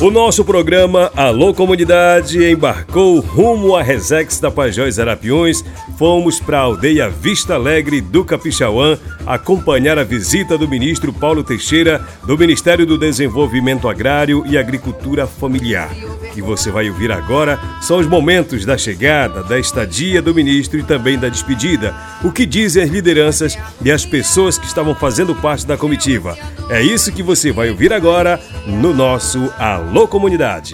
O nosso programa Alô Comunidade embarcou rumo a Resex da Pajós Arapiões. Fomos para a aldeia Vista Alegre do Capixauã acompanhar a visita do ministro Paulo Teixeira do Ministério do Desenvolvimento Agrário e Agricultura Familiar. Que você vai ouvir agora são os momentos da chegada, da estadia do ministro e também da despedida. O que dizem as lideranças e as pessoas que estavam fazendo parte da comitiva. É isso que você vai ouvir agora no nosso Alô Comunidade.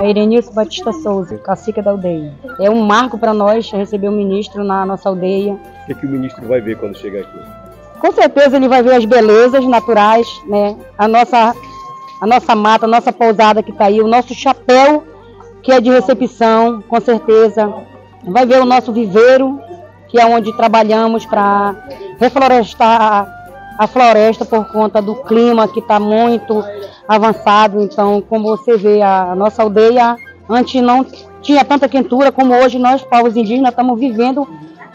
É Irenilson Batista Souza, cacique da aldeia. É um marco para nós receber o ministro na nossa aldeia. O que, é que o ministro vai ver quando chegar aqui? Com certeza ele vai ver as belezas naturais, né? A nossa, a nossa mata, a nossa pousada que está aí, o nosso chapéu que é de recepção, com certeza. Vai ver o nosso viveiro, que é onde trabalhamos para reflorestar a floresta por conta do clima que está muito avançado. Então, como você vê, a nossa aldeia antes não tinha tanta quentura como hoje nós, povos indígenas, estamos vivendo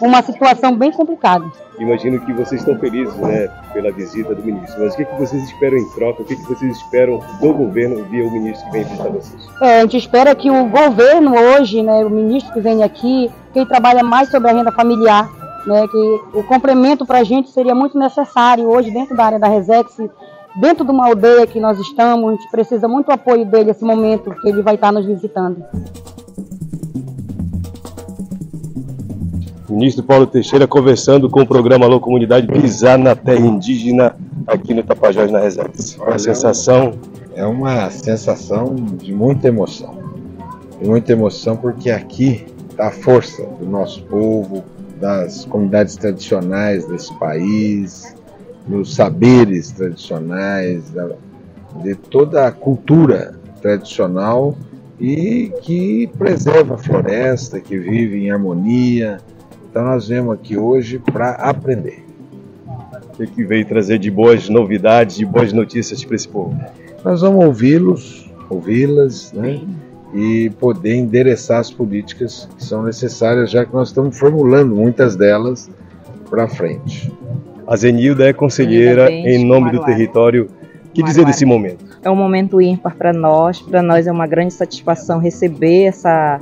uma situação bem complicada. Imagino que vocês estão felizes né, pela visita do ministro, mas o que, que vocês esperam em troca? O que, que vocês esperam do governo via o ministro que vem visitar vocês? É, a gente espera que o governo hoje, né, o ministro que vem aqui, que ele trabalha mais sobre a renda familiar, né, que o complemento para a gente seria muito necessário hoje dentro da área da Resex, dentro de uma aldeia que nós estamos, a gente precisa muito apoio dele nesse momento que ele vai estar nos visitando. Ministro Paulo Teixeira conversando com o programa Alô Comunidade Pisar na Terra Indígena aqui no Tapajós na Resex. A sensação é uma sensação de muita emoção. De muita emoção porque aqui está a força do nosso povo, das comunidades tradicionais desse país, dos saberes tradicionais, de toda a cultura tradicional e que preserva a floresta, que vive em harmonia. Então nós vemos aqui hoje para aprender. O que, que veio trazer de boas novidades, de boas notícias para esse povo? Nós vamos ouvi-los, ouvi-las, né? e poder endereçar as políticas que são necessárias, já que nós estamos formulando muitas delas para frente. A Zenilda é conselheira em nome do território. O que dizer desse momento? É um momento ímpar para nós. Para nós é uma grande satisfação receber essa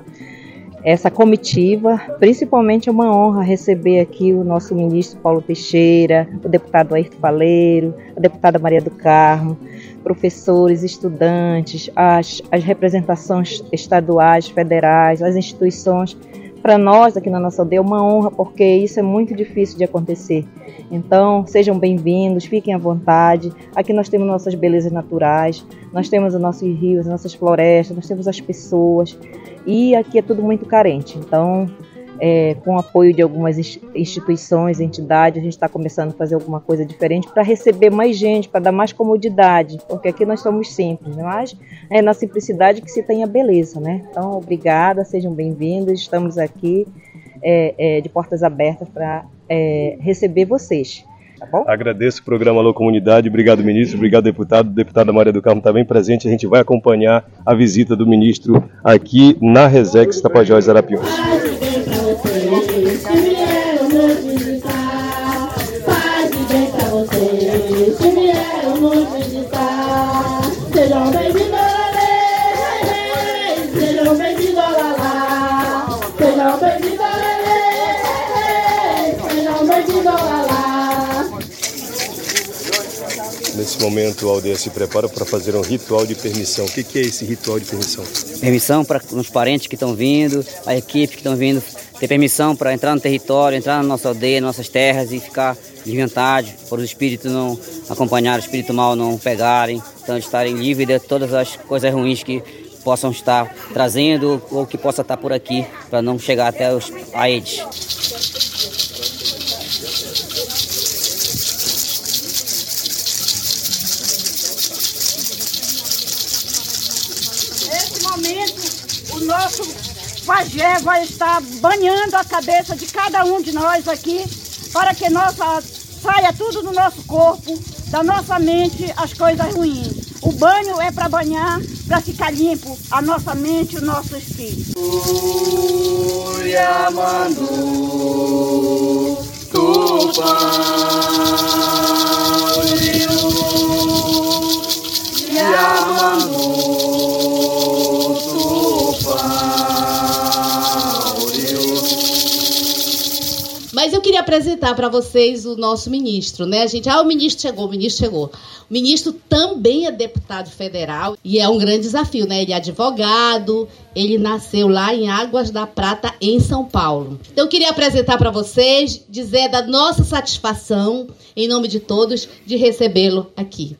essa comitiva. Principalmente é uma honra receber aqui o nosso ministro Paulo Teixeira, o deputado Ayrton Faleiro, a deputada Maria do Carmo, professores, estudantes, as, as representações estaduais, federais, as instituições. Para nós aqui na nossa aldeia uma honra, porque isso é muito difícil de acontecer. Então, sejam bem-vindos, fiquem à vontade. Aqui nós temos nossas belezas naturais, nós temos os nossos rios, nossas florestas, nós temos as pessoas. E aqui é tudo muito carente. Então, é, com apoio de algumas instituições, entidades, a gente está começando a fazer alguma coisa diferente para receber mais gente, para dar mais comodidade, porque aqui nós somos simples, né? mas é na simplicidade que se tem a beleza, né? Então, obrigada, sejam bem-vindos, estamos aqui é, é, de portas abertas para é, receber vocês. Tá Agradeço o programa Alô Comunidade, obrigado ministro, obrigado deputado. Deputada Maria do Carmo está bem presente, a gente vai acompanhar a visita do ministro aqui na Resex Tapajós Arapiões. Momento, a aldeia se prepara para fazer um ritual de permissão. O que, que é esse ritual de permissão? Permissão para os parentes que estão vindo, a equipe que estão vindo, ter permissão para entrar no território, entrar na nossa aldeia, nas nossas terras e ficar de vontade, para os espíritos não acompanhar, o espírito mal não pegarem, então estarem livres de todas as coisas ruins que possam estar trazendo ou que possa estar por aqui para não chegar até os, a eles. Nosso pajé vai estar banhando a cabeça de cada um de nós aqui, para que nossa, saia tudo do nosso corpo, da nossa mente, as coisas ruins. O banho é para banhar, para ficar limpo a nossa mente o nosso espírito. Queria apresentar para vocês o nosso ministro, né, gente? Ah, o ministro chegou, o ministro chegou. O ministro também é deputado federal e é um grande desafio, né? Ele é advogado, ele nasceu lá em Águas da Prata, em São Paulo. Então, eu queria apresentar para vocês, dizer da nossa satisfação, em nome de todos, de recebê-lo aqui.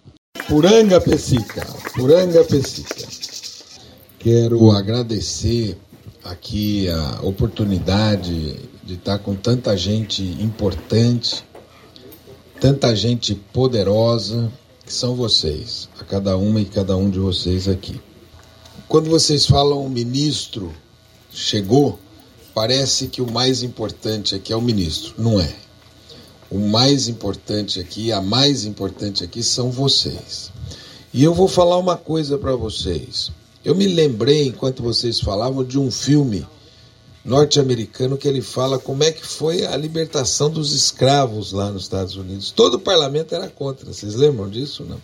Puranga Pessica, Puranga Pessica. Quero agradecer aqui a oportunidade de estar com tanta gente importante, tanta gente poderosa, que são vocês, a cada uma e cada um de vocês aqui. Quando vocês falam o ministro chegou, parece que o mais importante aqui é o ministro. Não é. O mais importante aqui, a mais importante aqui são vocês. E eu vou falar uma coisa para vocês. Eu me lembrei, enquanto vocês falavam, de um filme norte-americano que ele fala como é que foi a libertação dos escravos lá nos Estados Unidos. Todo o parlamento era contra, vocês lembram disso? Não?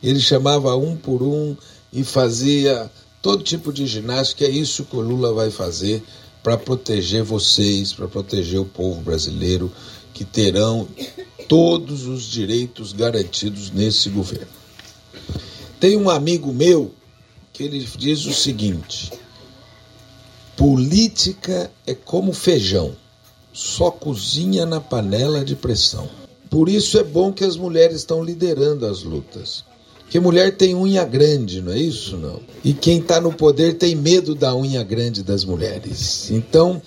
Ele chamava um por um e fazia todo tipo de ginástica. É isso que o Lula vai fazer para proteger vocês, para proteger o povo brasileiro, que terão todos os direitos garantidos nesse governo. Tem um amigo meu que ele diz o seguinte Política é como feijão, só cozinha na panela de pressão. Por isso é bom que as mulheres estão liderando as lutas. Que mulher tem unha grande, não é isso? Não. E quem está no poder tem medo da unha grande das mulheres. Então,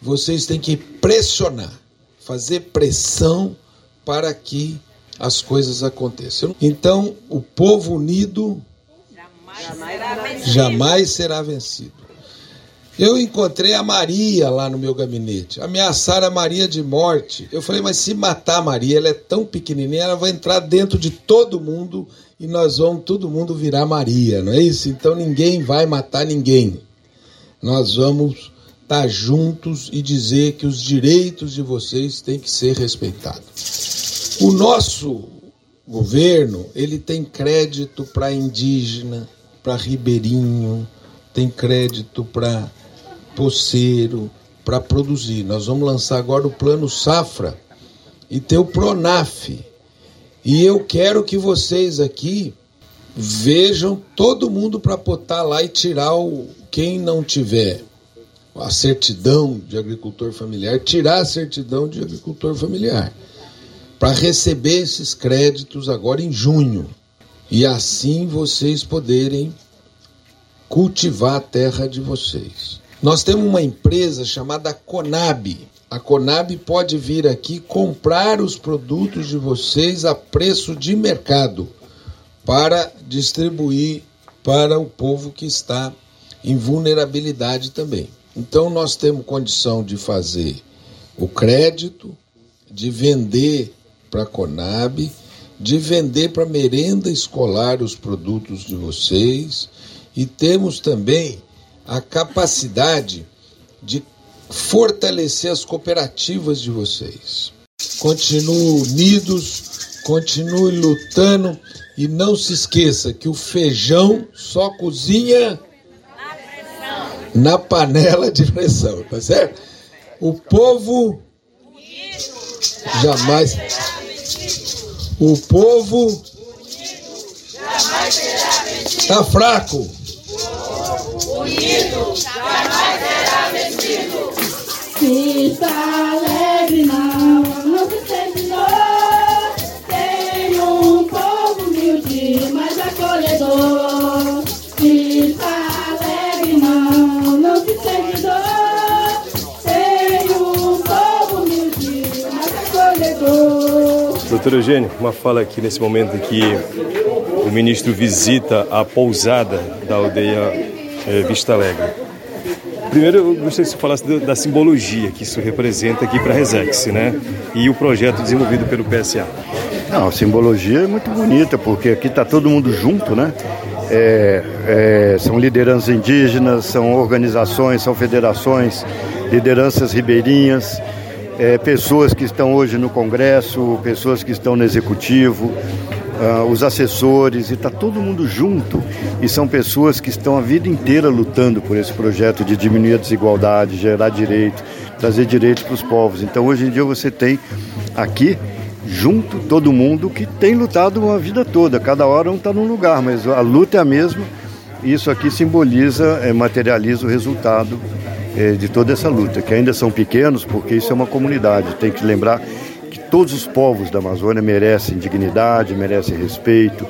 vocês têm que pressionar, fazer pressão para que as coisas aconteçam. Então, o povo unido jamais será vencido. Eu encontrei a Maria lá no meu gabinete. Ameaçaram a Maria de morte. Eu falei, mas se matar a Maria, ela é tão pequenininha, ela vai entrar dentro de todo mundo e nós vamos todo mundo virar Maria, não é isso? Então ninguém vai matar ninguém. Nós vamos estar juntos e dizer que os direitos de vocês têm que ser respeitados. O nosso governo, ele tem crédito para indígena, para ribeirinho, tem crédito para poceiro para produzir. Nós vamos lançar agora o plano Safra e ter o Pronaf. E eu quero que vocês aqui vejam todo mundo para botar lá e tirar o quem não tiver a certidão de agricultor familiar, tirar a certidão de agricultor familiar, para receber esses créditos agora em junho. E assim vocês poderem cultivar a terra de vocês. Nós temos uma empresa chamada Conab. A Conab pode vir aqui comprar os produtos de vocês a preço de mercado para distribuir para o povo que está em vulnerabilidade também. Então nós temos condição de fazer o crédito, de vender para a Conab, de vender para merenda escolar os produtos de vocês e temos também a capacidade de fortalecer as cooperativas de vocês. Continuem unidos, continue lutando e não se esqueça que o feijão só cozinha na panela de pressão, tá certo? O povo jamais o povo está fraco unido, jamais será vencido. Doutor Eugênio, uma fala aqui nesse momento que o ministro visita a pousada da aldeia é, Vista Alegre. Primeiro, eu gostaria que você falasse da, simbologia que isso representa aqui para a Resex, né? E o projeto desenvolvido pelo PSA. Não, a simbologia é muito bonita, porque aqui está todo mundo junto, né? É, é, são lideranças indígenas, são organizações, são federações, lideranças ribeirinhas, é, pessoas que estão hoje no Congresso, pessoas que estão no Executivo, uh, os assessores, e está todo mundo junto. E são pessoas que estão a vida inteira lutando por esse projeto de diminuir a desigualdade, gerar direito, trazer direitos para os povos. Então hoje em dia você tem aqui junto todo mundo que tem lutado uma vida toda, cada hora um está num lugar, mas a luta é a mesma. Isso aqui simboliza, é, materializa o resultado de toda essa luta, que ainda são pequenos, porque isso é uma comunidade. Tem que lembrar que todos os povos da Amazônia merecem dignidade, merecem respeito,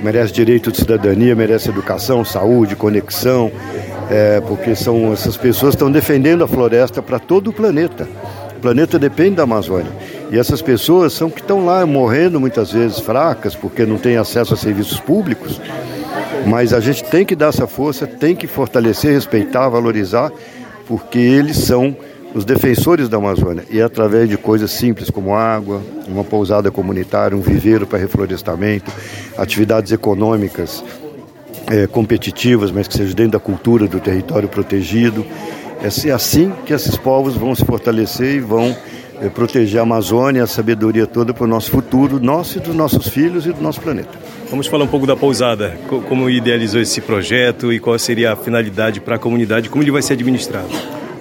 merecem direito de cidadania, merecem educação, saúde, conexão, é, porque são essas pessoas estão defendendo a floresta para todo o planeta. O planeta depende da Amazônia. E essas pessoas são que estão lá morrendo muitas vezes fracas porque não têm acesso a serviços públicos. Mas a gente tem que dar essa força, tem que fortalecer, respeitar, valorizar, porque eles são os defensores da Amazônia. E é através de coisas simples como água, uma pousada comunitária, um viveiro para reflorestamento, atividades econômicas é, competitivas, mas que sejam dentro da cultura do território protegido. É assim que esses povos vão se fortalecer e vão é, proteger a Amazônia, a sabedoria toda para o nosso futuro, nosso e dos nossos filhos e do nosso planeta. Vamos falar um pouco da pousada, como idealizou esse projeto e qual seria a finalidade para a comunidade, como ele vai ser administrado.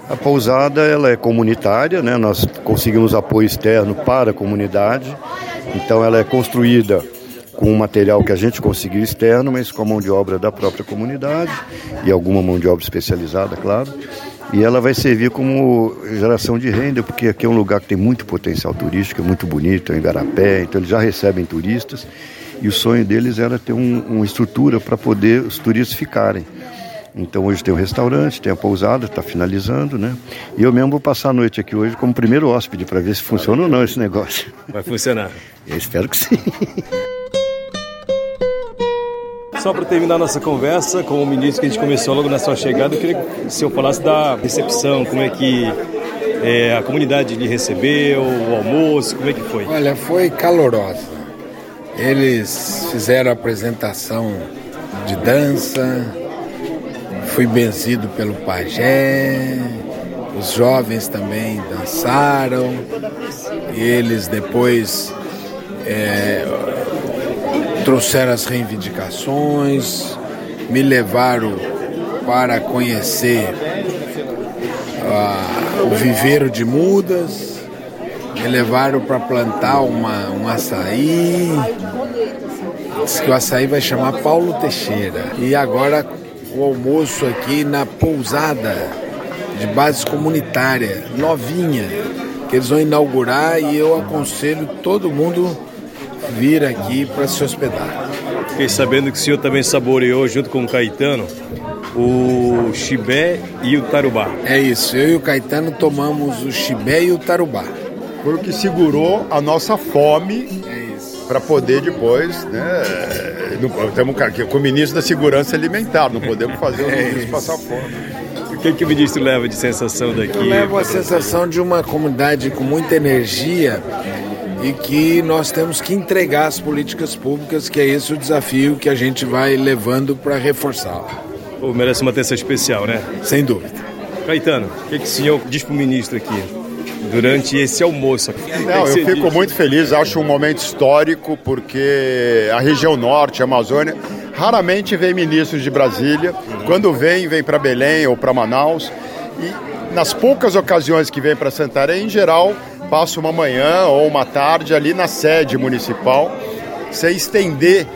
A pousada ela é comunitária, né? nós conseguimos apoio externo para a comunidade, então ela é construída com um material que a gente conseguiu externo, mas com a mão de obra da própria comunidade e alguma mão de obra especializada, claro. E ela vai servir como geração de renda, porque aqui é um lugar que tem muito potencial turístico, é muito bonito, é em Igarapé, então eles já recebem turistas. E o sonho deles era ter um, uma estrutura para poder os turistas ficarem. Então hoje tem o um restaurante, tem a pousada, está finalizando, né? E eu mesmo vou passar a noite aqui hoje como primeiro hóspede para ver se funciona ou não esse negócio. Vai funcionar. Eu espero que sim. Só para terminar nossa conversa com o ministro que a gente começou logo na sua chegada, eu queria que o senhor falasse da recepção, como é que é, a comunidade lhe recebeu, o almoço, como é que foi? Olha, foi calorosa. Eles fizeram apresentação de dança, fui benzido pelo pajé, os jovens também dançaram, e eles depois é, trouxeram as reivindicações, me levaram para conhecer uh, o viveiro de mudas, me levaram para plantar uma, um açaí. Diz que o açaí vai chamar Paulo Teixeira. E agora o almoço aqui na pousada de base comunitária, novinha, que eles vão inaugurar e eu aconselho todo mundo vir aqui para se hospedar. Fiquei sabendo que o senhor também saboreou, junto com o Caetano, o chibé e o tarubá. É isso, eu e o Caetano tomamos o chibé e o tarubá. Foi o que segurou a nossa fome é para poder depois, né? Não, temos aqui com o ministro da Segurança Alimentar, não podemos fazer os é ministros passar fome. O que, que o ministro leva de sensação daqui? Eu levo a sensação de uma comunidade com muita energia e que nós temos que entregar as políticas públicas, que é esse o desafio que a gente vai levando para reforçá-la. merece uma atenção especial, né? Sem dúvida. Caetano, o que, que o senhor diz para o ministro aqui? Durante esse almoço. Não, eu fico muito feliz, acho um momento histórico, porque a região norte, a Amazônia, raramente vem ministros de Brasília. Quando vem, vem para Belém ou para Manaus. E nas poucas ocasiões que vem para Santarém, em geral, passa uma manhã ou uma tarde ali na sede municipal, sem estender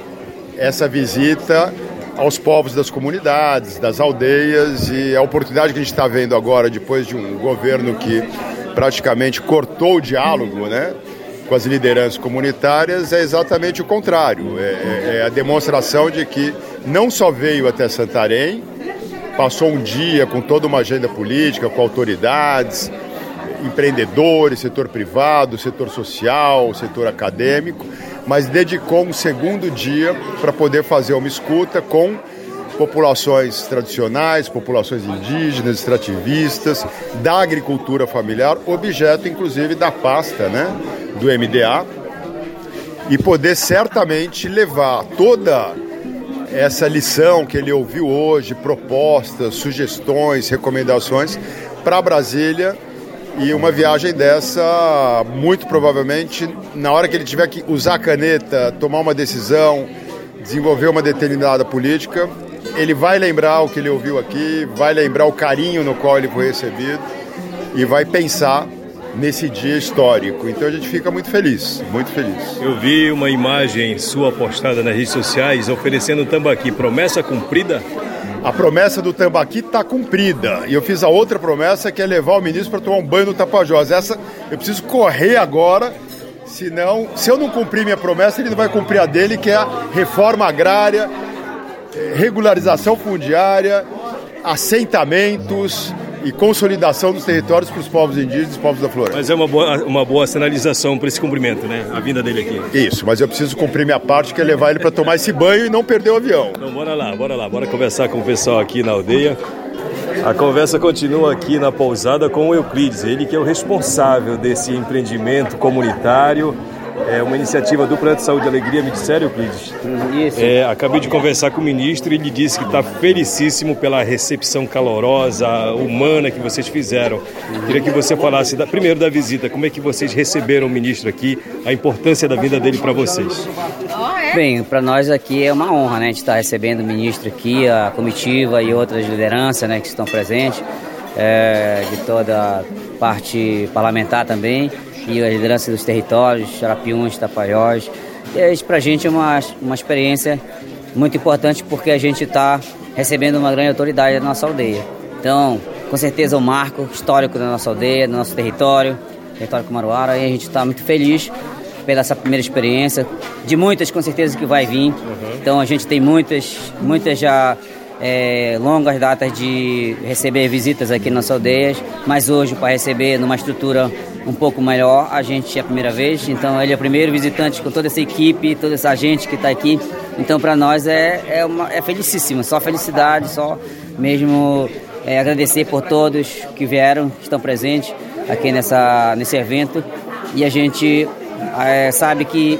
essa visita aos povos das comunidades, das aldeias e a oportunidade que a gente está vendo agora, depois de um governo que praticamente cortou o diálogo né, com as lideranças comunitárias, é exatamente o contrário. É, é, é a demonstração de que não só veio até Santarém, passou um dia com toda uma agenda política, com autoridades, empreendedores, setor privado, setor social, setor acadêmico, mas dedicou um segundo dia para poder fazer uma escuta com populações tradicionais, populações indígenas, extrativistas, da agricultura familiar, objeto inclusive da pasta né, do MDA, e poder certamente levar toda essa lição que ele ouviu hoje, propostas, sugestões, recomendações, para Brasília. E uma viagem dessa, muito provavelmente, na hora que ele tiver que usar a caneta, tomar uma decisão, desenvolver uma determinada política, ele vai lembrar o que ele ouviu aqui, vai lembrar o carinho no qual ele foi recebido e vai pensar nesse dia histórico. Então a gente fica muito feliz, muito feliz. Eu vi uma imagem sua postada nas redes sociais oferecendo um tambaqui. Promessa cumprida? A promessa do tambaqui está cumprida. E eu fiz a outra promessa que é levar o ministro para tomar um banho no Tapajós. Essa eu preciso correr agora, senão, se eu não cumprir minha promessa, ele não vai cumprir a dele, que é a reforma agrária, regularização fundiária, assentamentos e consolidação dos territórios para os povos indígenas e os povos da floresta. Mas é uma boa, uma boa sinalização para esse cumprimento, né? A vinda dele aqui. Isso, mas eu preciso cumprir minha parte, que é levar ele para tomar esse banho e não perder o avião. Então bora lá, bora lá, bora conversar com o pessoal aqui na aldeia. A conversa continua aqui na pousada com o Euclides, ele que é o responsável desse empreendimento comunitário é uma iniciativa do Plano de Saúde e Alegria, me disseram, Euclides? Isso. É, acabei de conversar com o ministro e ele disse que está felicíssimo pela recepção calorosa, humana que vocês fizeram. Queria que você falasse da, primeiro da visita, como é que vocês receberam o ministro aqui, a importância da vinda dele para vocês. Bem, para nós aqui é uma honra, né, de estar recebendo o ministro aqui, a comitiva e outras lideranças, né, que estão presentes, é, de toda a parte parlamentar também e a liderança dos territórios, Xarapiuns, Tapaiós. E isso para a gente é uma, uma experiência muito importante porque a gente está recebendo uma grande autoridade da nossa aldeia. Então, com certeza, um marco histórico da nossa aldeia, do nosso território, território Kumaruara, e a gente está muito feliz pela essa primeira experiência, de muitas com certeza que vai vir. Uhum. Então a gente tem muitas, muitas já é, longas datas de receber visitas aqui nas aldeias, mas hoje para receber numa estrutura um pouco melhor. A gente é a primeira vez, então ele é o primeiro visitante com toda essa equipe, toda essa gente que está aqui. Então para nós é, é, uma, é felicíssimo, só felicidade, só mesmo é, agradecer por todos que vieram, que estão presentes aqui nessa, nesse evento. E a gente é, sabe que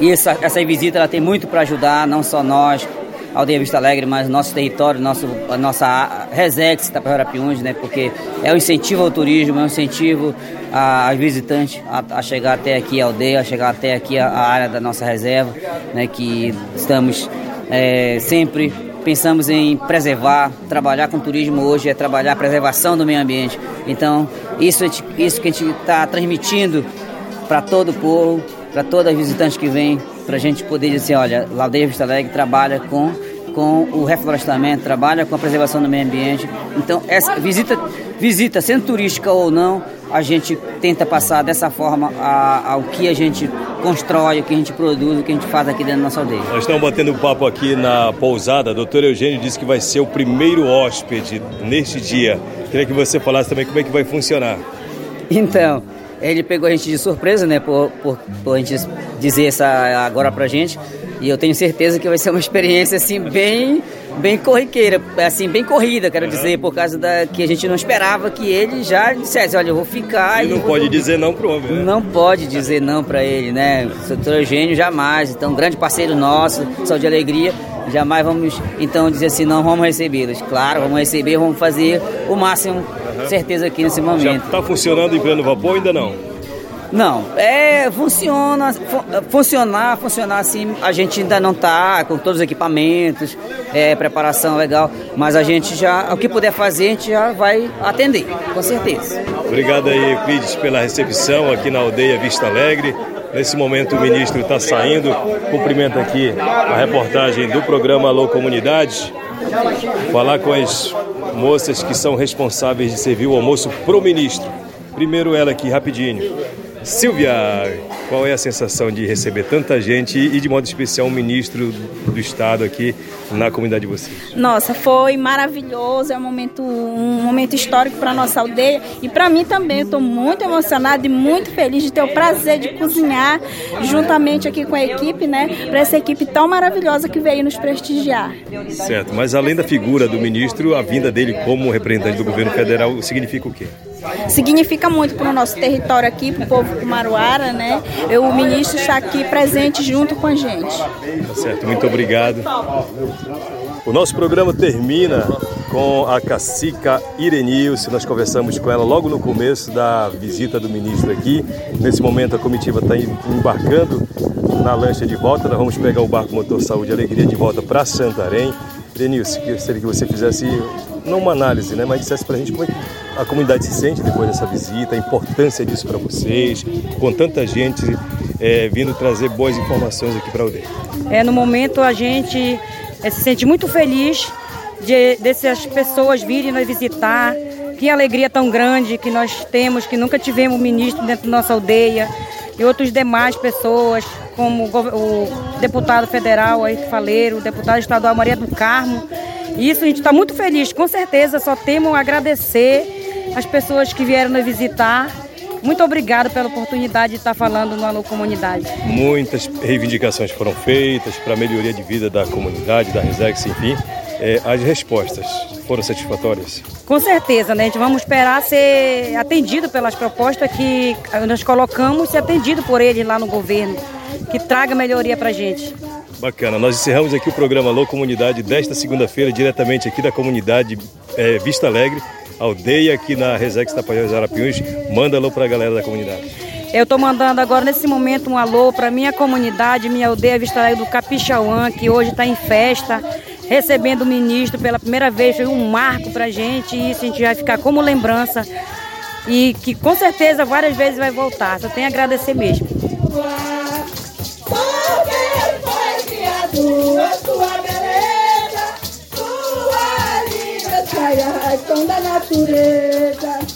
essa, essa visita ela tem muito para ajudar, não só nós, Aldeia Vista Alegre, mas nosso território, nosso, a nossa Resex, Tapajarapiuns, né? Porque é um incentivo ao turismo, é um incentivo aos visitantes a, a, chegar até aqui a aldeia, a chegar até aqui a, a área da nossa reserva, né? Que estamos é, sempre pensamos em preservar, trabalhar com turismo hoje é trabalhar a preservação do meio ambiente. Então, isso, isso que a gente está transmitindo para todo o povo, para todos os visitantes que vêm, para a gente poder dizer, olha, Aldeia Vista Alegre trabalha com com o reflorestamento, trabalha com a preservação do meio ambiente. Então, essa visita, visita sendo turística ou não, a gente tenta passar dessa forma ao que a gente constrói, o que a gente produz, o que a gente faz aqui dentro da nossa aldeia. Nós estamos batendo um papo aqui na pousada. Doutor Eugênio disse que vai ser o primeiro hóspede neste dia. Queria que você falasse também como é que vai funcionar. Então, ele pegou a gente de surpresa, né, por, por, por a gente dizer essa agora pra gente. E eu tenho certeza que vai ser uma experiência assim bem bem corriqueira, assim bem corrida, quero dizer, por causa da que a gente não esperava que ele já dissesse, olha, eu vou ficar. E não pode vou... dizer não pro homem. Né? Não pode dizer não para ele, né? O doutor Eugênio jamais, então grande parceiro nosso, só de alegria, jamais vamos então dizer assim, não vamos recebê-los. Claro, vamos receber, vamos fazer o máximo, uhum. certeza aqui nesse momento. Já está funcionando em pleno vapor ainda não? Não, é, funciona, funcionar, funcionar assim, a gente ainda não está com todos os equipamentos, é, preparação legal, mas a gente já, o que puder fazer, a gente já vai atender, com certeza. Obrigado aí, Euclides, pela recepção aqui na aldeia Vista Alegre. Nesse momento o ministro está saindo, cumprimento aqui a reportagem do programa Alô Comunidade, falar com as moças que são responsáveis de servir o almoço pro ministro. Primeiro ela aqui, rapidinho. Silvia, qual é a sensação de receber tanta gente e, de modo especial, um ministro do Estado aqui na comunidade de vocês? Nossa, foi maravilhoso, é um momento, um momento histórico para nossa aldeia e para mim também. Eu estou muito emocionada e muito feliz de ter o prazer de cozinhar juntamente aqui com a equipe, né? Para essa equipe tão maravilhosa que veio nos prestigiar. Certo, mas além da figura do ministro, a vinda dele como representante do governo federal significa o quê? significa muito para o nosso território aqui, para o povo Kumaruara, né? O ministro está aqui presente junto com a gente. Tá certo, muito obrigado. O nosso programa termina com a cacica Irenilce. Nós conversamos com ela logo no começo da visita do ministro aqui. Nesse momento a comitiva está embarcando na lancha de volta. Nós vamos pegar o barco Motor Saúde Alegria de volta para Santarém. Irenilce, gostaria que você fizesse, não uma análise, né, mas dissesse para a gente como é que a comunidade se sente depois dessa visita, a importância disso para vocês, com tanta gente é, vindo trazer boas informações aqui para a aldeia? É, no momento a gente é, se sente muito feliz de dessas pessoas virem nos visitar. Que alegria tão grande que nós temos, que nunca tivemos ministro dentro da nossa aldeia e outras demais pessoas, como o deputado federal aí Faleiro, o deputado estadual Maria do Carmo. Isso a gente está muito feliz, com certeza só temos a agradecer as pessoas que vieram nos visitar. Muito obrigado pela oportunidade de estar falando no Alô Comunidade. Muitas reivindicações foram feitas para a melhoria de vida da comunidade, da Resex, enfim. É, as respostas foram satisfatórias? Com certeza, né? A gente vamos esperar ser atendido pelas propostas que nós colocamos, ser atendido por eles lá no governo, que traga melhoria para a gente. Bacana, nós encerramos aqui o programa Alô Comunidade desta segunda-feira, diretamente aqui da comunidade é, Vista Alegre, aldeia aqui na Resex Tapajós Arapiuns. Manda alô para a galera da comunidade. Eu estou mandando agora, nesse momento, um alô para minha comunidade, minha aldeia Vista Alegre do Capixauã, que hoje está em festa recebendo o ministro pela primeira vez, foi um marco para a gente e isso a gente vai ficar como lembrança e que com certeza várias vezes vai voltar. Só tenho a agradecer mesmo. Da